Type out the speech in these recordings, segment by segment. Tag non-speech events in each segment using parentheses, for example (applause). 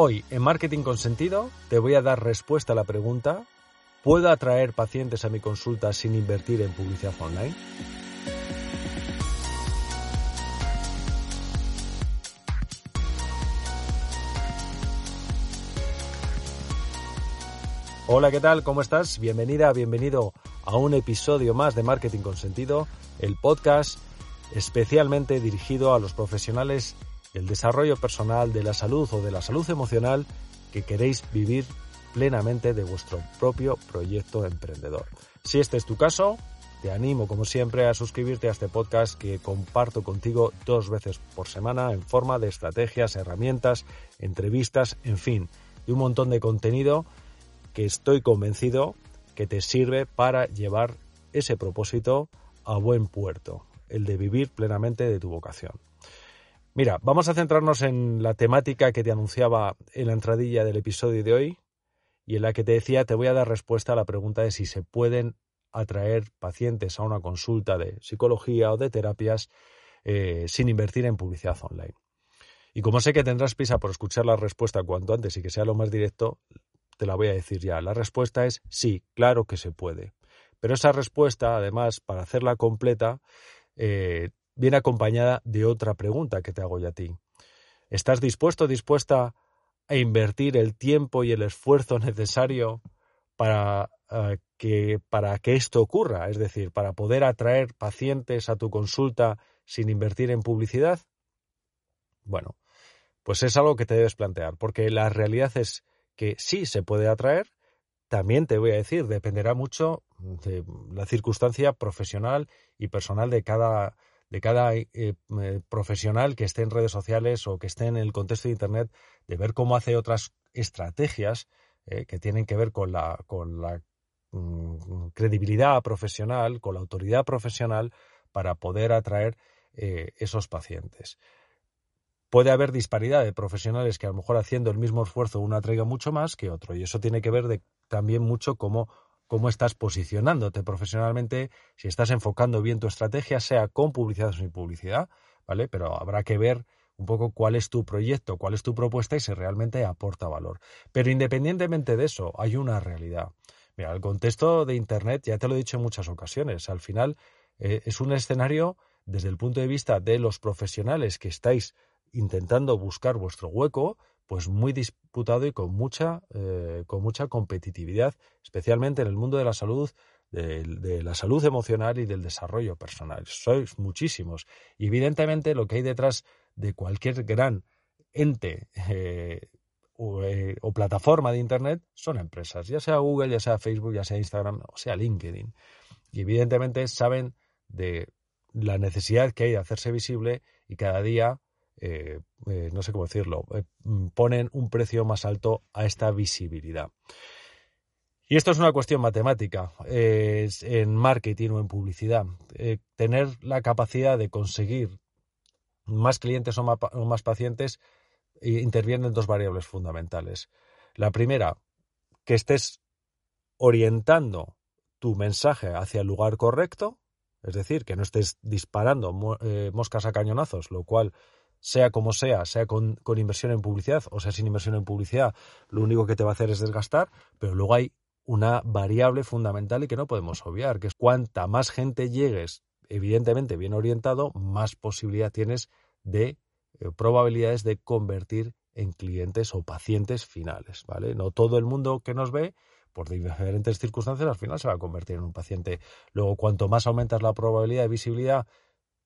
Hoy, en Marketing con Sentido, te voy a dar respuesta a la pregunta, ¿puedo atraer pacientes a mi consulta sin invertir en publicidad online? Hola, ¿qué tal? ¿Cómo estás? Bienvenida, bienvenido a un episodio más de Marketing con Sentido, el podcast especialmente dirigido a los profesionales del desarrollo personal, de la salud o de la salud emocional que queréis vivir plenamente de vuestro propio proyecto emprendedor. Si este es tu caso, te animo como siempre a suscribirte a este podcast que comparto contigo dos veces por semana en forma de estrategias, herramientas, entrevistas, en fin, de un montón de contenido que estoy convencido que te sirve para llevar ese propósito a buen puerto, el de vivir plenamente de tu vocación. Mira, vamos a centrarnos en la temática que te anunciaba en la entradilla del episodio de hoy y en la que te decía te voy a dar respuesta a la pregunta de si se pueden atraer pacientes a una consulta de psicología o de terapias eh, sin invertir en publicidad online. Y como sé que tendrás prisa por escuchar la respuesta cuanto antes y que sea lo más directo, te la voy a decir ya. La respuesta es sí, claro que se puede. Pero esa respuesta, además, para hacerla completa, eh, viene acompañada de otra pregunta que te hago yo a ti. ¿Estás dispuesto, dispuesta a invertir el tiempo y el esfuerzo (laughs) necesario para, eh, que, para que esto ocurra? Es decir, para poder atraer pacientes a tu consulta sin invertir en publicidad? Bueno, pues es algo que te debes plantear, porque la realidad es que sí se puede atraer, también te voy a decir, dependerá mucho de la circunstancia profesional y personal de cada, de cada eh, eh, profesional que esté en redes sociales o que esté en el contexto de Internet, de ver cómo hace otras estrategias eh, que tienen que ver con la, con la mm, credibilidad profesional, con la autoridad profesional para poder atraer esos pacientes. Puede haber disparidad de profesionales que a lo mejor haciendo el mismo esfuerzo uno atraiga mucho más que otro y eso tiene que ver también mucho cómo cómo estás posicionándote profesionalmente, si estás enfocando bien tu estrategia, sea con publicidad o sin publicidad, ¿vale? Pero habrá que ver un poco cuál es tu proyecto, cuál es tu propuesta y si realmente aporta valor. Pero independientemente de eso, hay una realidad. Mira, el contexto de Internet, ya te lo he dicho en muchas ocasiones, al final eh, es un escenario desde el punto de vista de los profesionales que estáis intentando buscar vuestro hueco, pues muy disputado y con mucha, eh, con mucha competitividad, especialmente en el mundo de la salud, de, la salud emocional y del desarrollo personal. Sois muchísimos. Y evidentemente lo que hay detrás de cualquier gran ente eh, eh, o, plataforma de Internet son empresas, ya sea Google, ya sea Facebook, ya sea Instagram o sea LinkedIn. Y evidentemente saben de la necesidad que hay de hacerse visible y cada día eh, eh, no sé cómo decirlo, eh, mm, ponen un precio más alto a esta visibilidad. Y esto es una cuestión matemática en marketing o en publicidad. tener la capacidad de conseguir más clientes o más, pacientes intervienen dos variables fundamentales. La primera, que estés orientando tu mensaje hacia el lugar correcto, es decir, que no estés disparando moscas a cañonazos, lo cual sea como sea, sea con, inversión en publicidad o sea sin inversión en publicidad, lo único que te va a hacer es desgastar, pero luego hay una variable fundamental y que no podemos obviar, que es cuanta más gente llegues, evidentemente bien orientado, más posibilidad tienes de eh, probabilidades de convertir en clientes o pacientes finales, ¿vale? No todo el mundo que nos ve por diferentes circunstancias al final se va a convertir en un paciente. Luego, cuanto más aumentas la probabilidad de visibilidad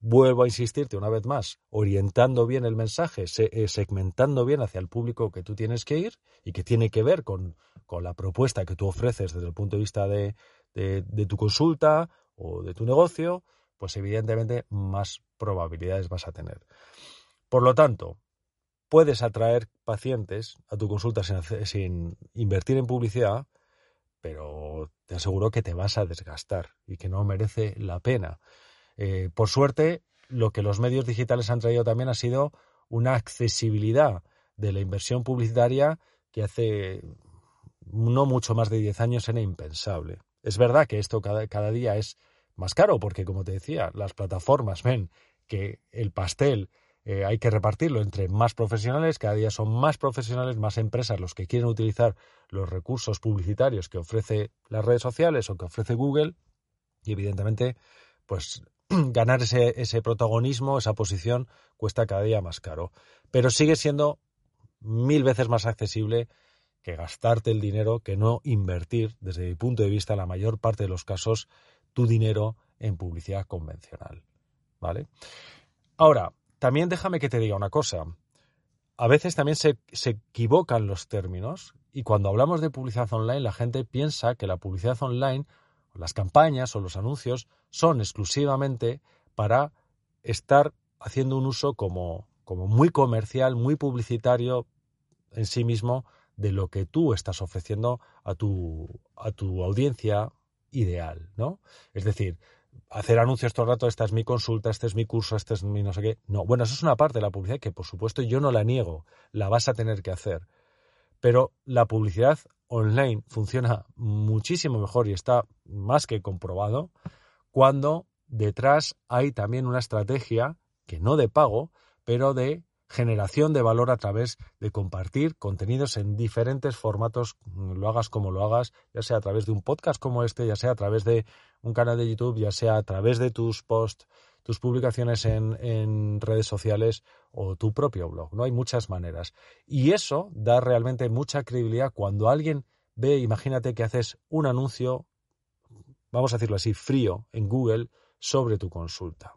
vuelvo a insistirte una vez más, orientando bien el mensaje, eh, segmentando bien hacia el público que tú tienes que ir y que tiene que ver con, la propuesta que tú ofreces desde el punto de vista de, de, tu consulta o de tu negocio, pues evidentemente más probabilidades vas a tener. Por lo tanto, puedes atraer pacientes a tu consulta sin invertir en publicidad, pero te aseguro que te vas a desgastar y que no merece la pena. Eh, por suerte, lo que los medios digitales han traído también ha sido una accesibilidad de la inversión publicitaria que hace no mucho más de 10 años era impensable. Es verdad que esto cada, cada día es más caro porque, como te decía, las plataformas ven que el pastel eh, hay que repartirlo entre más profesionales, cada día son más profesionales, más empresas los que quieren utilizar los recursos publicitarios que ofrece las redes sociales o que ofrece Google y evidentemente pues (clears throat) ganar ese, ese protagonismo, esa posición cuesta cada día más caro, pero sigue siendo mil veces más accesible que gastarte el dinero, que no invertir, desde mi punto de vista, la mayor parte de los casos, tu dinero en publicidad convencional. ¿Vale? Ahora, también déjame que te diga una cosa. A veces también se, se, equivocan los términos y cuando hablamos de publicidad online la gente piensa que la publicidad online, las campañas o los anuncios son exclusivamente para estar haciendo un uso como, como muy comercial, muy publicitario en sí mismo de lo que tú estás ofreciendo a tu, a tu audiencia ideal, ¿no? Es decir, hacer anuncios todo el rato, esta es mi consulta, este es mi curso, este es mi no sé qué. No, bueno, eso es una parte de la publicidad que por supuesto yo no la niego, la vas a tener que hacer. Pero la publicidad online funciona muchísimo mejor y está más que comprobado cuando detrás hay también una estrategia que no de pago, pero de generación de valor a través de compartir contenidos en diferentes formatos, lo hagas como lo hagas, ya sea a través de un podcast como este, ya sea a través de un canal de YouTube, ya sea a través de tus posts, tus publicaciones en, en redes sociales o tu propio blog. No hay muchas maneras. Y eso da realmente mucha credibilidad cuando alguien ve, imagínate que haces un anuncio, vamos a decirlo así, frío en Google sobre tu consulta.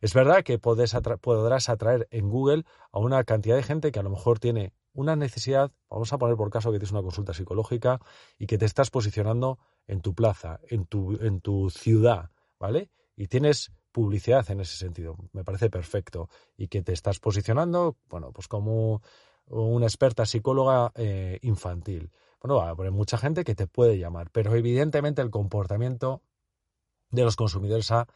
Es verdad que podrás atraer en Google a una cantidad de gente que a lo mejor tiene una necesidad, vamos a poner por caso que tienes una consulta psicológica y que te estás posicionando en tu plaza, en tu, en tu ciudad, ¿vale? Y tienes publicidad en ese sentido, me parece perfecto. Y que te estás posicionando, bueno, pues como una experta psicóloga eh, infantil. Bueno, va a poner mucha gente que te puede llamar, pero evidentemente el comportamiento de los consumidores ha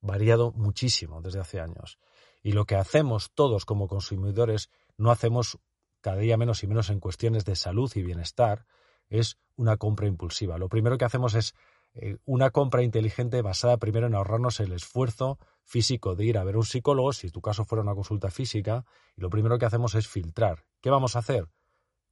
variado muchísimo desde hace años. Y lo que hacemos todos como consumidores, no hacemos cada día menos y menos en cuestiones de salud y bienestar, es una compra impulsiva. Lo primero que hacemos es eh, una compra inteligente basada primero en ahorrarnos el esfuerzo físico de ir a ver un psicólogo, si tu caso fuera una consulta física, y lo primero que hacemos es filtrar. ¿Qué vamos a hacer?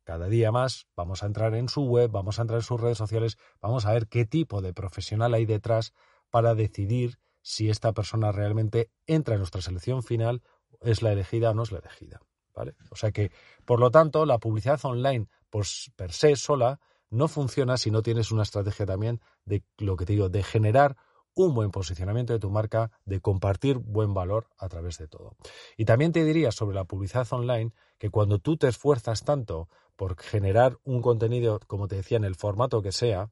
Cada día más vamos a entrar en su web, vamos a entrar en sus redes sociales, vamos a ver qué tipo de profesional hay detrás para decidir si esta persona realmente entra en nuestra selección final, es la elegida o no es la elegida. ¿vale? O sea que, por lo tanto, la publicidad online pues, per se sola no funciona si no tienes una estrategia también de lo que te digo, de generar un buen posicionamiento de tu marca, de compartir buen valor a través de todo. Y también te diría sobre la publicidad online que cuando tú te esfuerzas tanto por generar un contenido, como te decía, en el formato que sea,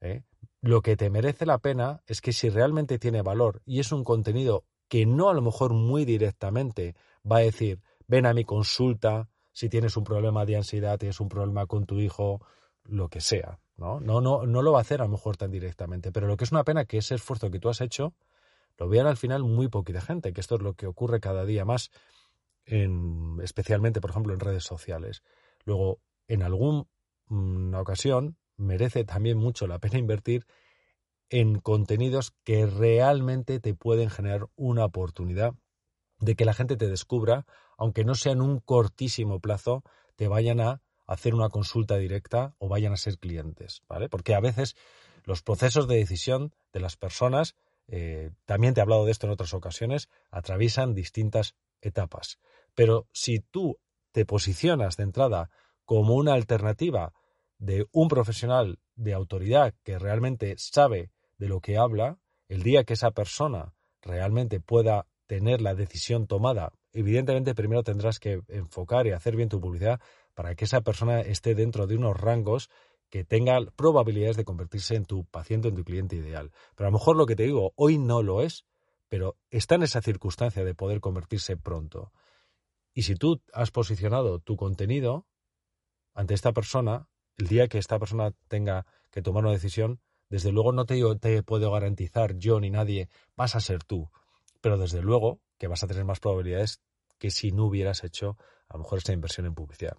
¿eh? Lo que te merece la pena es que si realmente tiene valor y es un contenido que no a lo mejor muy directamente va a decir, ven a mi consulta si tienes un problema de ansiedad, tienes un problema con tu hijo, lo que sea, ¿no? No, no, no lo va a hacer a lo mejor tan directamente, pero lo que es una pena que ese esfuerzo que tú has hecho lo vean al final muy poquita gente, que esto es lo que ocurre cada día más, en, especialmente, por ejemplo, en redes sociales. Luego, en alguna ocasión, merece también mucho la pena invertir en contenidos que realmente te pueden generar una oportunidad de que la gente te descubra, aunque no sea en un cortísimo plazo, te vayan a hacer una consulta directa o vayan a ser clientes, ¿vale? Porque a veces los procesos de decisión de las personas, eh, también te he hablado de esto en otras ocasiones, atraviesan distintas etapas. Pero si tú te posicionas de entrada como una alternativa de un profesional de autoridad que realmente sabe de lo que habla, el día que esa persona realmente pueda tener la decisión tomada, evidentemente primero tendrás que enfocar y hacer bien tu publicidad para que esa persona esté dentro de unos rangos que tenga probabilidades de convertirse en tu paciente, en tu cliente ideal. Pero a lo mejor lo que te digo, hoy no lo es, pero está en esa circunstancia de poder convertirse pronto. Y si tú has posicionado tu contenido ante esta persona, el día que esta persona tenga que tomar una decisión, desde luego no te, te puedo garantizar yo ni nadie, vas a ser tú, pero desde luego que vas a tener más probabilidades que si no hubieras hecho a lo mejor esta inversión en publicidad.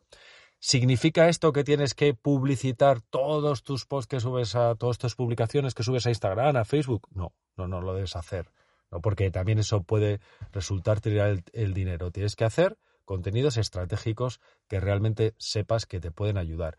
¿Significa esto que tienes que publicitar todos tus posts que subes a todas tus publicaciones que subes a Instagram, a Facebook? No, no, no lo debes hacer. ¿no? porque también eso puede resultar tirar el dinero. Tienes que hacer contenidos estratégicos que realmente sepas que te pueden ayudar.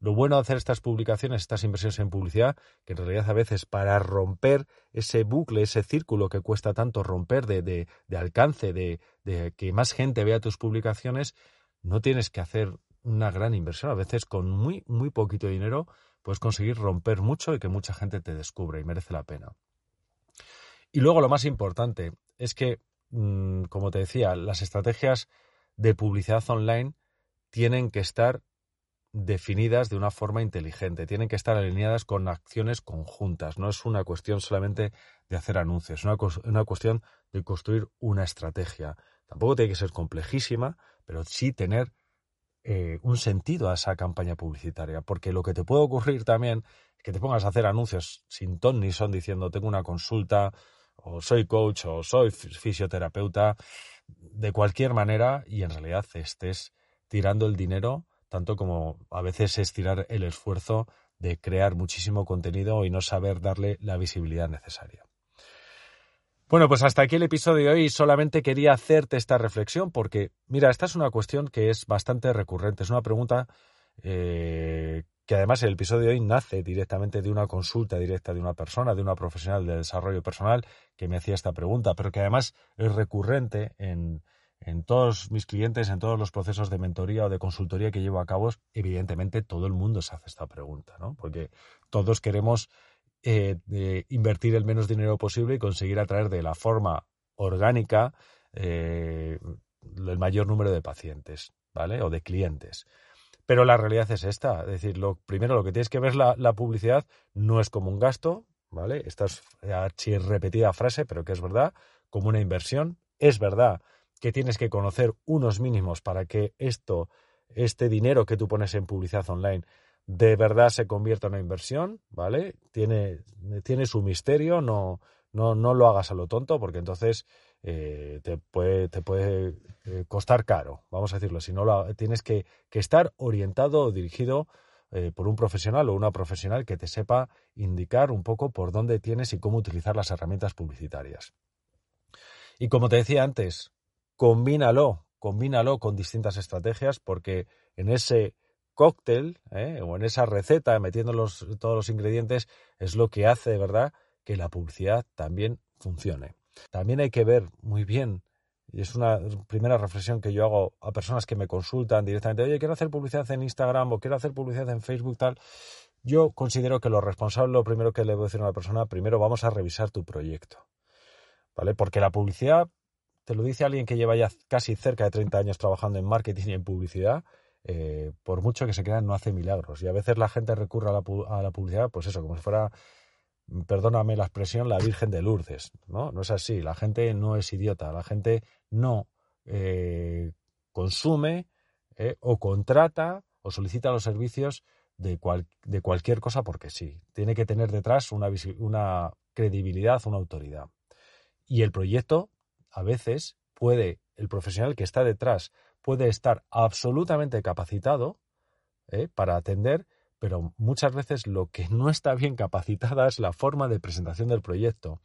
Lo bueno de hacer estas publicaciones, estas inversiones en publicidad, que en realidad a veces para romper ese bucle, ese círculo que cuesta tanto romper de, alcance, de, de que más gente vea tus publicaciones, no tienes que hacer una gran inversión. A veces con muy, muy poquito dinero puedes conseguir romper mucho y que mucha gente te descubra y merece la pena. Y luego lo más importante es que, mm, como te decía, las estrategias de publicidad online tienen que estar definidas de una forma inteligente, tienen que estar alineadas con acciones conjuntas. No es una cuestión solamente de hacer anuncios, es una, una cuestión de construir una estrategia. Tampoco tiene que ser complejísima, pero sí tener eh, un sentido a esa campaña publicitaria, porque lo que te puede ocurrir también es que te pongas a hacer anuncios sin ton ni son diciendo tengo una consulta o soy coach o soy fisioterapeuta de cualquier manera y en realidad estés tirando el dinero tanto como a veces es tirar el esfuerzo de crear muchísimo contenido y no saber darle la visibilidad necesaria. Bueno, pues hasta aquí el episodio de hoy. Solamente quería hacerte esta reflexión porque, mira, esta es una cuestión que es bastante recurrente. Es una pregunta eh, que además el episodio de hoy nace directamente de una consulta directa de una persona, de una profesional de desarrollo personal que me hacía esta pregunta, pero que además es recurrente en, en todos mis clientes, en todos los procesos de mentoría o de consultoría que llevo a cabo. Evidentemente todo el mundo se hace esta pregunta, ¿no? Porque todos queremos eh, invertir el menos dinero posible y conseguir atraer de la forma orgánica eh, el mayor número de pacientes, ¿vale? O de clientes. Pero la realidad es esta. Es decir, lo primero, lo que tienes que ver la, la publicidad no es como un gasto, ¿vale? Esta es repetida frase, pero que es verdad, como una inversión. Es verdad que tienes que conocer unos mínimos para que esto, este dinero que tú pones en publicidad online, de verdad se convierta en una inversión, ¿vale? Tiene, tiene su misterio, no, no, no lo hagas a lo tonto, porque entonces eh, te puede, te puede eh, costar caro, vamos a decirlo. Si no tienes que, estar orientado o dirigido eh, por un profesional o una profesional que te sepa indicar un poco por dónde tienes y cómo utilizar las herramientas publicitarias. Y como te decía antes, combínalo, combínalo con distintas estrategias, porque en ese cóctel o en esa receta, metiendo todos los ingredientes, es lo que hace verdad que la publicidad también funcione. También hay que ver muy bien, y es una primera reflexión que yo hago a personas que me consultan directamente, oye, quiero hacer publicidad en Instagram o quiero hacer publicidad en Facebook, tal. Yo considero que lo responsable, lo primero que le voy a decir a una persona, primero vamos a revisar tu proyecto. ¿Vale? Porque la publicidad, te lo dice alguien que lleva ya casi cerca de 30 años trabajando en marketing y en publicidad, eh, por mucho que se crean, no hace milagros. Y a veces la gente recurre a la, a la publicidad, pues eso, como si fuera perdóname la expresión, la Virgen de Lourdes. ¿no? no es así, la gente no es idiota, la gente no eh, consume eh, o contrata o solicita los servicios de, de, cualquier cosa porque sí. Tiene que tener detrás una, una credibilidad, una autoridad. Y el proyecto, a veces, puede, el profesional que está detrás puede estar absolutamente capacitado eh, para atender pero muchas veces lo que (laughs) no está bien capacitada es la forma de presentación del proyecto.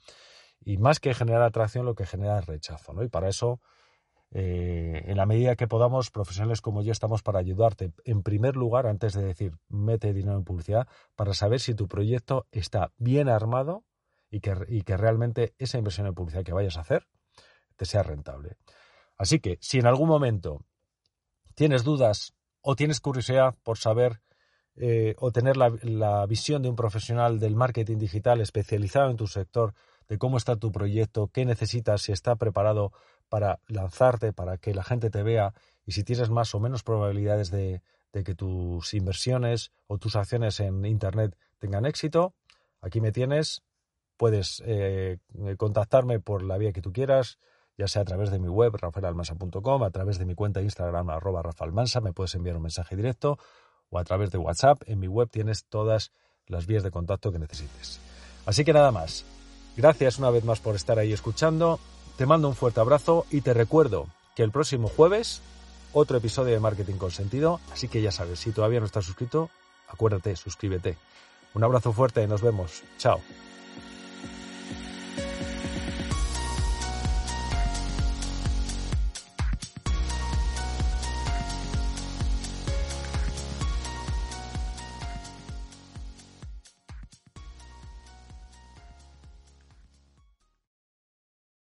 Y más que generar atracción, lo que genera es rechazo. ¿no? Y para eso, eh, en la medida que podamos, profesionales como yo estamos para ayudarte, en primer lugar, antes de decir mete dinero en publicidad, para saber si tu proyecto está bien armado y que, y que realmente esa inversión en publicidad que vayas a hacer te sea rentable. Así que si en algún momento tienes dudas o tienes curiosidad por saber eh, o tener la, visión de un profesional del marketing digital especializado en tu sector, de cómo está tu proyecto, qué necesitas, si está preparado para lanzarte, para que la gente te vea y si tienes más o menos probabilidades de, que tus inversiones o tus acciones en Internet tengan éxito, aquí me tienes. Puedes eh, contactarme por la vía que tú quieras, ya sea a través de mi web, rafaelalmansa.com, a través de mi cuenta de Instagram, arroba me puedes enviar un mensaje directo o a través de WhatsApp. En mi web tienes todas las vías de contacto que necesites. Así que nada más. Gracias una vez más por estar ahí escuchando. Te mando un fuerte abrazo y te recuerdo que el próximo jueves otro episodio de Marketing con Sentido. Así que ya sabes, si todavía no estás suscrito, acuérdate, suscríbete. Un abrazo fuerte y nos vemos. Chao.